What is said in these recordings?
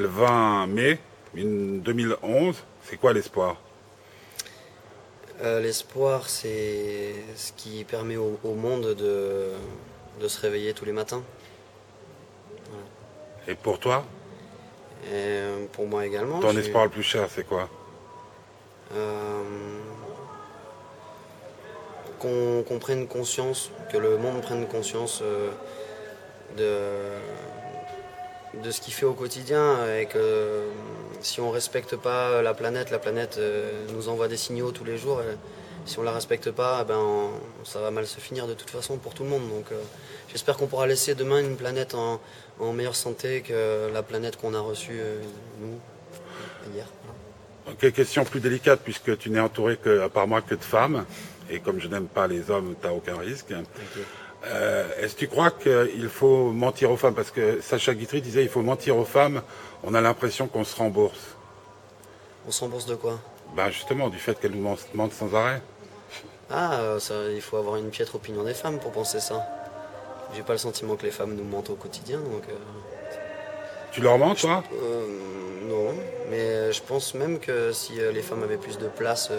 le 20 mai 2011. C'est quoi l'espoir? Euh, L'espoir, c'est ce qui permet au, monde de, de, se réveiller tous les matins. Et pour toi? Et Pour moi également. Ton espoir le plus cher, c'est quoi? Euh, Qu'on prenne conscience, que le monde prenne conscience euh, de de ce qu'il fait au quotidien et que euh, si on respecte pas la planète, la planète euh, nous envoie des signaux tous les jours. Et si on la respecte pas, eh ben ça va mal se finir de toute façon pour tout le monde. Donc euh, j'espère qu'on pourra laisser demain une planète en, meilleure santé que la planète qu'on a reçue nous hier. Ok, question plus délicate puisque tu n'es entouré que, à part moi que de femmes et comme je n'aime pas les hommes, tu n'as aucun risque. Euh, est-ce que tu crois qu'il faut mentir aux femmes? Parce que Sacha Guitry disait il faut mentir aux femmes, on a l'impression qu'on se rembourse. On se rembourse de quoi? Ben Justement, du fait qu'elles nous mentent sans arrêt. Ah, euh, ça, il faut avoir une piètre opinion des femmes pour penser ça. J'ai pas le sentiment que les femmes nous mentent au quotidien, donc... Euh, tu leur mens, toi? Non, mais je pense même que si les femmes avaient plus de place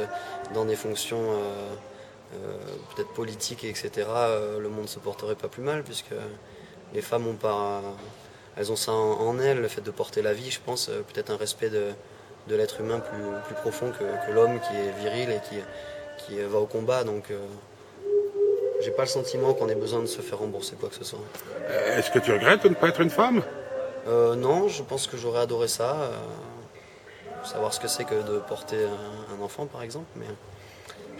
dans des fonctions euh, peut-être politique, etc., euh, le monde se porterait pas plus mal, puisque les femmes ont pas, elles ont ça en, elles, le fait de porter la vie, je pense, euh, peut-être un respect de, de l'être humain plus, plus, profond que, l'homme qui est viril et qui, qui va au combat. Donc, j'ai pas le sentiment qu'on ait besoin de se faire rembourser quoi que ce soit. Est-ce que tu regrettes de ne pas être une femme? Non, je pense que j'aurais adoré ça. savoir ce que c'est que de porter un, un enfant, par exemple. Mais...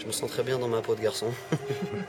Je me sens très bien dans ma peau de garçon.